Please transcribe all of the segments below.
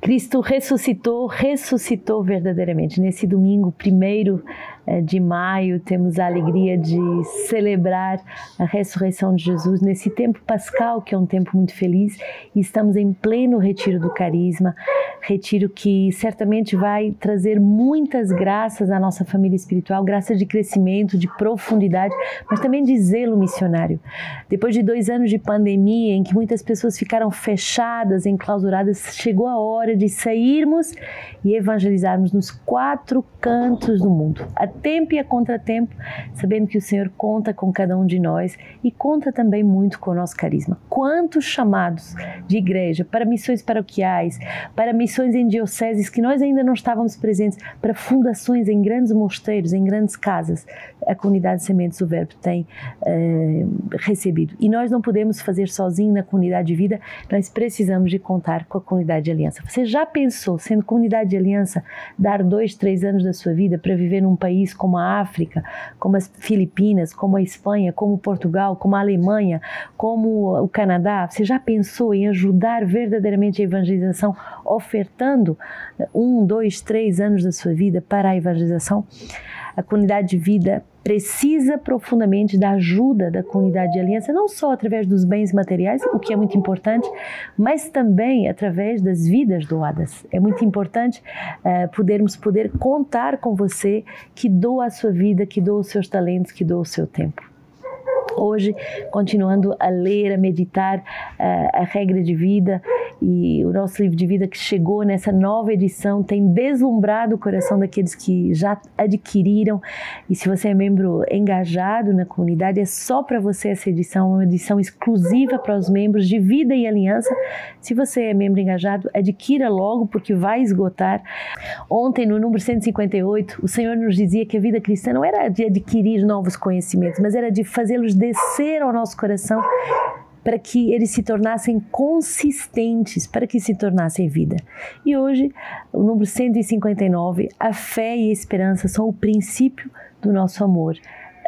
Cristo ressuscitou, ressuscitou verdadeiramente. Nesse domingo, primeiro de maio, temos a alegria de celebrar a ressurreição de Jesus nesse tempo pascal, que é um tempo muito feliz, e estamos em pleno retiro do carisma, retiro que certamente vai trazer muitas graças à nossa família espiritual, graças de crescimento, de profundidade, mas também de zelo missionário. Depois de dois anos de pandemia, em que muitas pessoas ficaram fechadas, enclausuradas, chegou a hora de sairmos e evangelizarmos nos quatro cantos do mundo tempo e a contratempo, sabendo que o Senhor conta com cada um de nós e conta também muito com o nosso carisma. Quantos chamados de igreja para missões paroquiais, para missões em dioceses que nós ainda não estávamos presentes, para fundações em grandes mosteiros, em grandes casas, a comunidade Sementes do Verbo tem uh, recebido. E nós não podemos fazer sozinho na comunidade de vida, nós precisamos de contar com a comunidade de aliança. Você já pensou, sendo comunidade de aliança, dar dois, três anos da sua vida para viver num país país como a África, como as Filipinas, como a Espanha, como Portugal, como a Alemanha, como o Canadá, você já pensou em ajudar verdadeiramente a evangelização, ofertando um, dois, três anos da sua vida para a evangelização? A comunidade de vida precisa profundamente da ajuda da comunidade de aliança, não só através dos bens materiais, o que é muito importante, mas também através das vidas doadas. É muito importante uh, podermos poder contar com você que doa a sua vida, que doa os seus talentos, que doa o seu tempo hoje, continuando a ler, a meditar uh, a regra de vida e o nosso livro de vida que chegou nessa nova edição tem deslumbrado o coração daqueles que já adquiriram. E se você é membro engajado na comunidade, é só para você essa edição, uma edição exclusiva para os membros de vida e aliança. Se você é membro engajado, adquira logo porque vai esgotar. Ontem, no número 158, o Senhor nos dizia que a vida cristã não era de adquirir novos conhecimentos, mas era de fazê-los descer ao nosso coração para que eles se tornassem consistentes, para que se tornassem vida. E hoje, o número 159, a fé e a esperança são o princípio do nosso amor.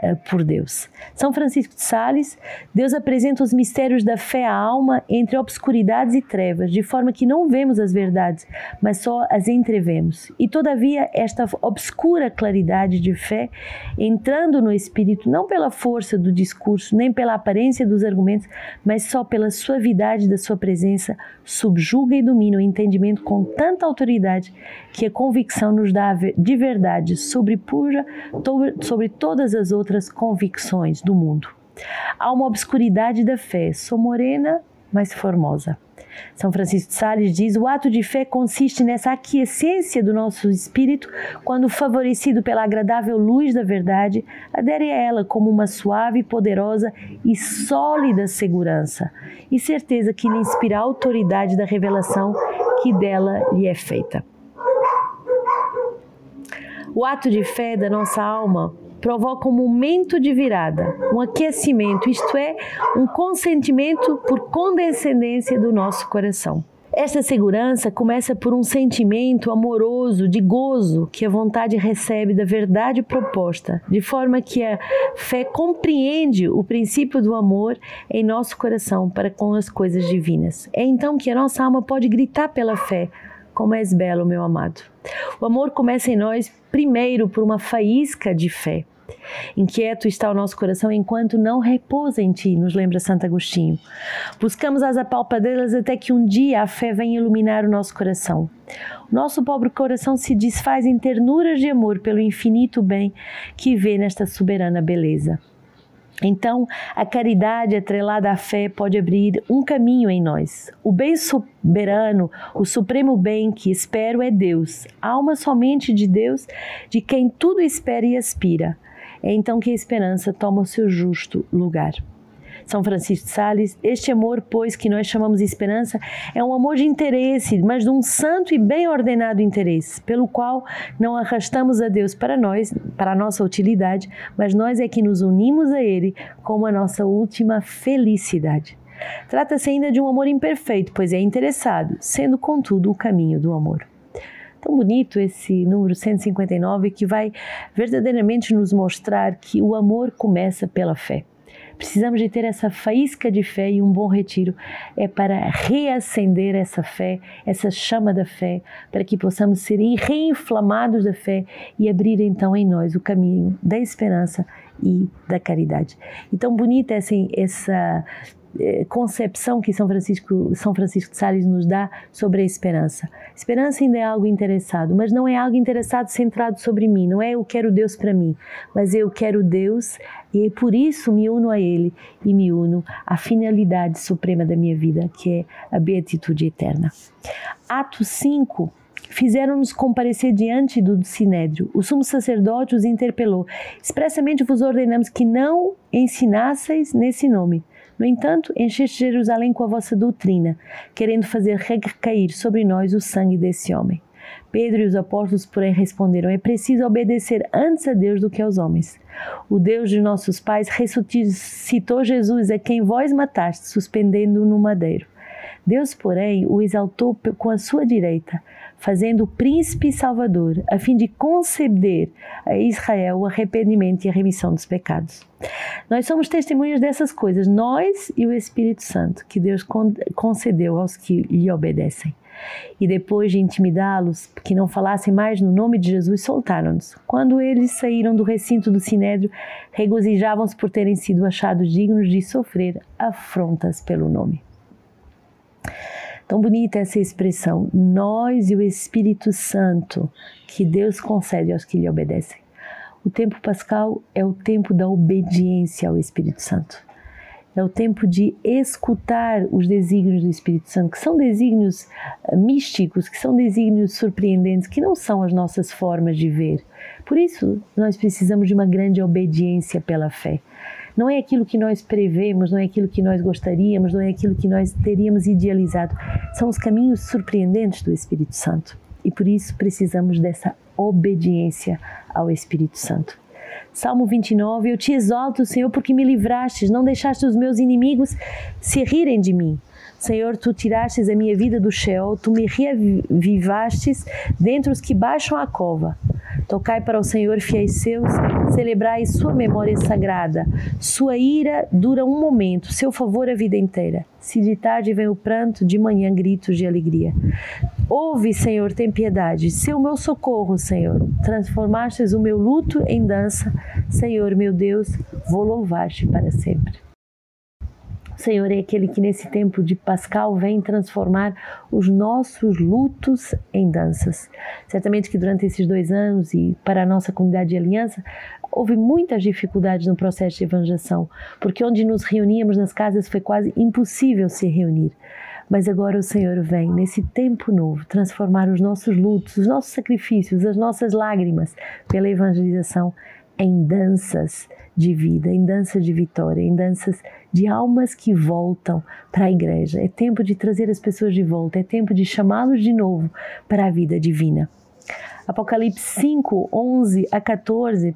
Eh, por Deus. São Francisco de Sales, Deus apresenta os mistérios da fé à alma entre obscuridades e trevas, de forma que não vemos as verdades, mas só as entrevemos. E todavia, esta obscura claridade de fé, entrando no espírito, não pela força do discurso, nem pela aparência dos argumentos, mas só pela suavidade da sua presença, subjuga e domina o entendimento com tanta autoridade que a convicção nos dá de verdade sobrepuja sobre todas as outras outras convicções do mundo. Há uma obscuridade da fé, sou morena, mas formosa. São Francisco de Sales diz: o ato de fé consiste nessa aquiescência do nosso espírito, quando favorecido pela agradável luz da verdade, adere a ela como uma suave, poderosa e sólida segurança e certeza que lhe inspira a autoridade da revelação que dela lhe é feita. O ato de fé da nossa alma provoca um momento de virada, um aquecimento, isto é, um consentimento por condescendência do nosso coração. Esta segurança começa por um sentimento amoroso de gozo que a vontade recebe da verdade proposta, de forma que a fé compreende o princípio do amor em nosso coração para com as coisas divinas. É então que a nossa alma pode gritar pela fé: Como és belo, meu amado. O amor começa em nós primeiro por uma faísca de fé. Inquieto está o nosso coração enquanto não repousa em ti, nos lembra Santo Agostinho. Buscamos as apalpadeiras até que um dia a fé venha iluminar o nosso coração. O nosso pobre coração se desfaz em ternuras de amor pelo infinito bem que vê nesta soberana beleza. Então, a caridade atrelada à fé pode abrir um caminho em nós. O bem soberano, o supremo bem que espero é Deus, alma somente de Deus, de quem tudo espera e aspira. É então que a esperança toma o seu justo lugar. São Francisco de Sales, este amor, pois, que nós chamamos de esperança, é um amor de interesse, mas de um santo e bem ordenado interesse, pelo qual não arrastamos a Deus para nós, para a nossa utilidade, mas nós é que nos unimos a Ele como a nossa última felicidade. Trata-se ainda de um amor imperfeito, pois é interessado, sendo contudo o caminho do amor. Tão bonito esse número 159 que vai verdadeiramente nos mostrar que o amor começa pela fé Precisamos de ter essa faísca de fé e um bom retiro é para reacender essa fé, essa chama da fé, para que possamos ser reinflamados da fé e abrir então em nós o caminho da esperança e da caridade. Então bonita assim, essa eh, concepção que São Francisco, São Francisco de Sales nos dá sobre a esperança. Esperança ainda é algo interessado, mas não é algo interessado centrado sobre mim, não é eu quero Deus para mim, mas eu quero Deus e por isso me uno a Ele e me uno à finalidade suprema da minha vida, que é a beatitude eterna. Atos 5 fizeram-nos comparecer diante do sinédrio. O sumo sacerdote os interpelou. Expressamente vos ordenamos que não ensinasseis nesse nome. No entanto, encheste Jerusalém com a vossa doutrina, querendo fazer recair sobre nós o sangue desse homem. Pedro e os apóstolos, porém, responderam: É preciso obedecer antes a Deus do que aos homens. O Deus de nossos pais ressuscitou Jesus, a quem vós mataste, suspendendo-o no madeiro. Deus, porém, o exaltou com a sua direita, fazendo o príncipe salvador, a fim de conceder a Israel o arrependimento e a remissão dos pecados. Nós somos testemunhas dessas coisas, nós e o Espírito Santo, que Deus concedeu aos que lhe obedecem. E depois de intimidá-los, que não falassem mais no nome de Jesus, soltaram-nos. Quando eles saíram do recinto do sinédrio, regozijavam-se por terem sido achados dignos de sofrer afrontas pelo nome. Tão bonita essa expressão, nós e o Espírito Santo, que Deus concede aos que lhe obedecem. O tempo pascal é o tempo da obediência ao Espírito Santo. É o tempo de escutar os desígnios do Espírito Santo, que são desígnios eh, místicos, que são desígnios surpreendentes, que não são as nossas formas de ver. Por isso, nós precisamos de uma grande obediência pela fé. Não é aquilo que nós prevemos, não é aquilo que nós gostaríamos, não é aquilo que nós teríamos idealizado. São os caminhos surpreendentes do Espírito Santo. E por isso precisamos dessa obediência ao Espírito Santo. Salmo 29, eu te exalto, Senhor, porque me livrastes, não deixaste os meus inimigos se rirem de mim. Senhor, tu tirastes a minha vida do Sheol, tu me reavivastes dentre os que baixam a cova. Tocai para o Senhor, fiéis seus, celebrai sua memória sagrada. Sua ira dura um momento, seu favor a vida inteira. Se de tarde vem o pranto, de manhã gritos de alegria. Ouve, Senhor, tem piedade. Seu meu socorro, Senhor. Transformastes o meu luto em dança. Senhor, meu Deus, vou louvar-te para sempre. Senhor é aquele que nesse tempo de Pascal vem transformar os nossos lutos em danças. Certamente que durante esses dois anos e para a nossa comunidade de aliança houve muitas dificuldades no processo de evangelização, porque onde nos reuníamos nas casas foi quase impossível se reunir. Mas agora o Senhor vem, nesse tempo novo, transformar os nossos lutos, os nossos sacrifícios, as nossas lágrimas pela evangelização em danças de vida, em danças de vitória, em danças de almas que voltam para a igreja. É tempo de trazer as pessoas de volta, é tempo de chamá-los de novo para a vida divina. Apocalipse 5, 11 a 14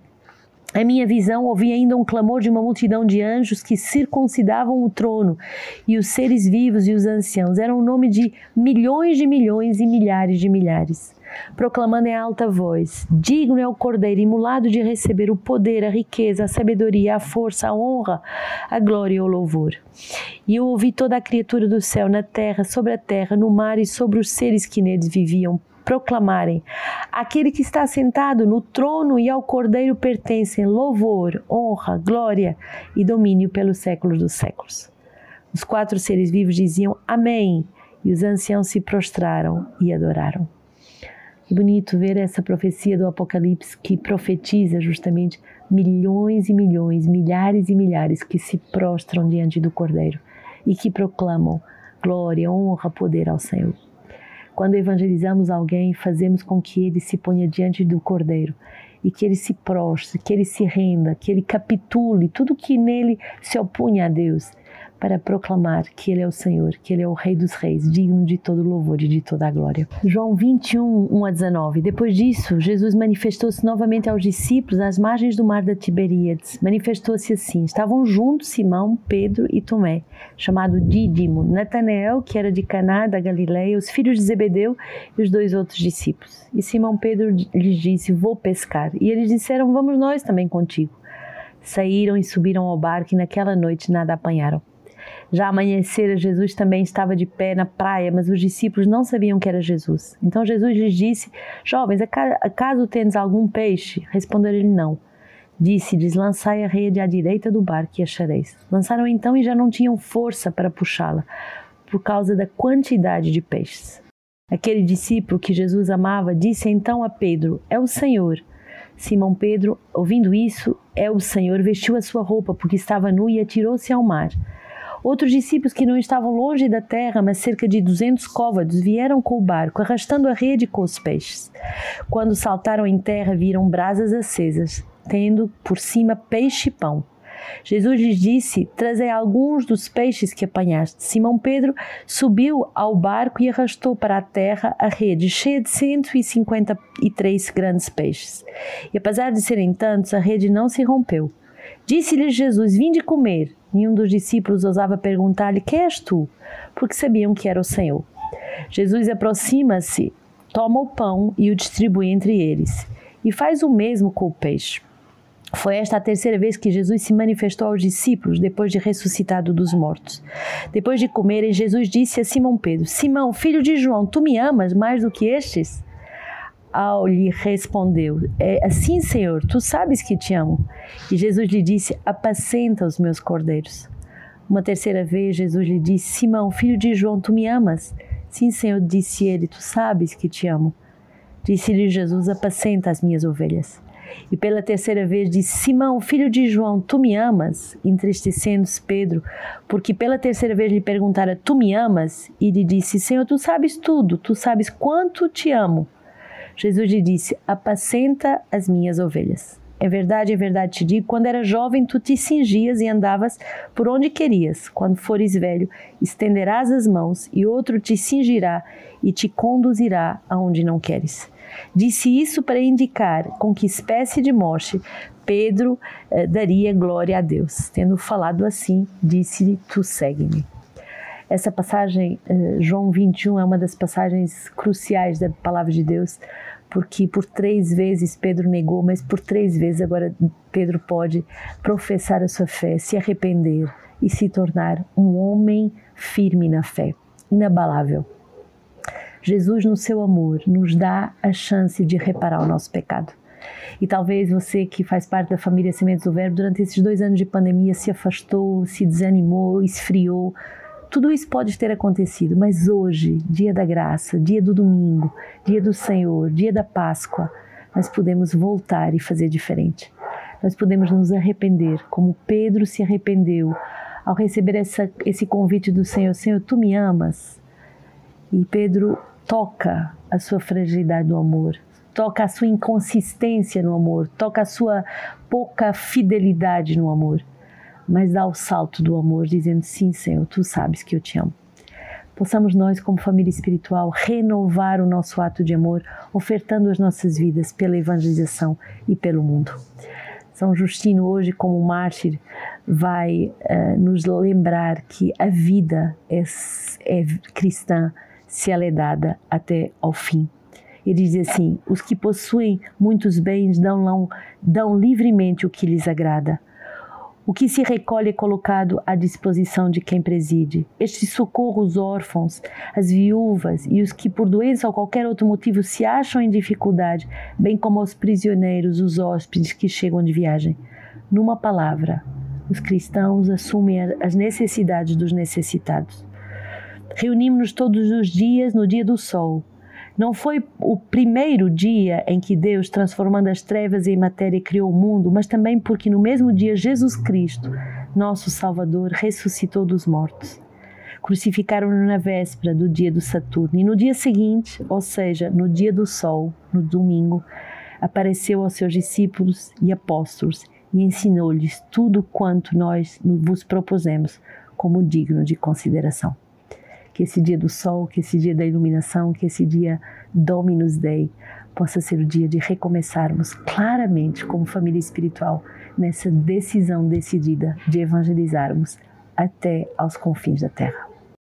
a minha visão ouvi ainda um clamor de uma multidão de anjos que circuncidavam o trono e os seres vivos e os anciãos. Era um nome de milhões de milhões e milhares de milhares proclamando em alta voz: Digno é o Cordeiro imulado de receber o poder, a riqueza, a sabedoria, a força, a honra, a glória e o louvor. E eu ouvi toda a criatura do céu, na terra, sobre a terra, no mar e sobre os seres que neles viviam, proclamarem: Aquele que está sentado no trono e ao Cordeiro pertencem louvor, honra, glória e domínio pelos séculos dos séculos. Os quatro seres vivos diziam Amém, e os anciãos se prostraram e adoraram. Que bonito ver essa profecia do Apocalipse que profetiza justamente milhões e milhões, milhares e milhares que se prostram diante do Cordeiro e que proclamam glória, honra, poder ao Senhor. Quando evangelizamos alguém, fazemos com que ele se ponha diante do Cordeiro e que ele se prostre, que ele se renda, que ele capitule tudo que nele se opunha a Deus para proclamar que Ele é o Senhor, que Ele é o Rei dos Reis, digno de todo louvor e de toda a glória. João 21, 1 a 19. Depois disso, Jesus manifestou-se novamente aos discípulos às margens do mar da Tiberíades. Manifestou-se assim: estavam juntos Simão, Pedro e Tomé, chamado Dídimo, Natanael, que era de Caná da Galileia, os filhos de Zebedeu e os dois outros discípulos. E Simão Pedro lhes disse: Vou pescar. E eles disseram: Vamos nós também contigo. Saíram e subiram ao barco e naquela noite nada apanharam. Já amanhecera, Jesus também estava de pé na praia, mas os discípulos não sabiam que era Jesus. Então Jesus lhes disse: Jovens, acaso tendes algum peixe? Responderam-lhe: Não. Disse-lhes: Lançai a rede à direita do barco e achareis. Lançaram então e já não tinham força para puxá-la, por causa da quantidade de peixes. Aquele discípulo que Jesus amava disse então a Pedro: É o Senhor. Simão Pedro, ouvindo isso, é o Senhor, vestiu a sua roupa, porque estava nu, e atirou-se ao mar. Outros discípulos que não estavam longe da terra, mas cerca de duzentos côvados, vieram com o barco, arrastando a rede com os peixes. Quando saltaram em terra, viram brasas acesas, tendo por cima peixe e pão. Jesus lhes disse: Trazei alguns dos peixes que apanhaste. Simão Pedro subiu ao barco e arrastou para a terra a rede, cheia de 153 grandes peixes. E apesar de serem tantos, a rede não se rompeu. Disse-lhes Jesus: Vinde comer. Nenhum dos discípulos ousava perguntar-lhe: Quem és tu? Porque sabiam que era o Senhor. Jesus aproxima-se, toma o pão e o distribui entre eles, e faz o mesmo com o peixe. Foi esta a terceira vez que Jesus se manifestou aos discípulos depois de ressuscitado dos mortos. Depois de comerem, Jesus disse a Simão Pedro: Simão, filho de João, tu me amas mais do que estes? Ao lhe respondeu: É assim, Senhor, tu sabes que te amo. E Jesus lhe disse: Apacenta os meus cordeiros. Uma terceira vez, Jesus lhe disse: Simão, filho de João, tu me amas? Sim, Senhor, disse ele: Tu sabes que te amo. Disse-lhe Jesus: Apacenta as minhas ovelhas. E pela terceira vez disse: Simão, filho de João, tu me amas? Entristecendo-se Pedro, porque pela terceira vez lhe perguntara: Tu me amas? E lhe disse: Senhor, tu sabes tudo, tu sabes quanto te amo. Jesus lhe disse: Apacenta as minhas ovelhas. É verdade, é verdade te digo: quando era jovem, tu te cingias e andavas por onde querias. Quando fores velho, estenderás as mãos e outro te cingirá e te conduzirá aonde não queres. Disse isso para indicar com que espécie de morte Pedro eh, daria glória a Deus. Tendo falado assim, disse-lhe: Tu segue-me. Essa passagem, eh, João 21, é uma das passagens cruciais da palavra de Deus, porque por três vezes Pedro negou, mas por três vezes agora Pedro pode professar a sua fé, se arrepender e se tornar um homem firme na fé, inabalável. Jesus, no seu amor, nos dá a chance de reparar o nosso pecado. E talvez você que faz parte da família Sementes do Verbo, durante esses dois anos de pandemia, se afastou, se desanimou, esfriou, tudo isso pode ter acontecido, mas hoje, dia da graça, dia do domingo, dia do Senhor, dia da Páscoa, nós podemos voltar e fazer diferente. Nós podemos nos arrepender, como Pedro se arrependeu ao receber essa, esse convite do Senhor: Senhor, tu me amas? E Pedro toca a sua fragilidade do amor, toca a sua inconsistência no amor, toca a sua pouca fidelidade no amor mas dá o salto do amor, dizendo: Sim, Senhor, tu sabes que eu te amo. Possamos nós, como família espiritual, renovar o nosso ato de amor, ofertando as nossas vidas pela evangelização e pelo mundo. São Justino, hoje, como mártir, vai uh, nos lembrar que a vida é, é cristã se ela é dada até ao fim. Ele diz assim: os que possuem muitos bens dão, dão livremente o que lhes agrada o que se recolhe é colocado à disposição de quem preside. Este socorro os órfãos, as viúvas e os que por doença ou qualquer outro motivo se acham em dificuldade, bem como aos prisioneiros, os hóspedes que chegam de viagem. Numa palavra, os cristãos assumem as necessidades dos necessitados. Reunimos-nos todos os dias no dia do sol, não foi o primeiro dia em que Deus, transformando as trevas em matéria, criou o mundo, mas também porque no mesmo dia Jesus Cristo, nosso Salvador, ressuscitou dos mortos. Crucificaram-no na véspera do dia do Saturno e no dia seguinte, ou seja, no dia do Sol, no domingo, apareceu aos seus discípulos e apóstolos e ensinou-lhes tudo quanto nós vos propusemos como digno de consideração que esse dia do sol, que esse dia da iluminação, que esse dia Dominus Dei possa ser o dia de recomeçarmos claramente como família espiritual nessa decisão decidida de evangelizarmos até aos confins da terra.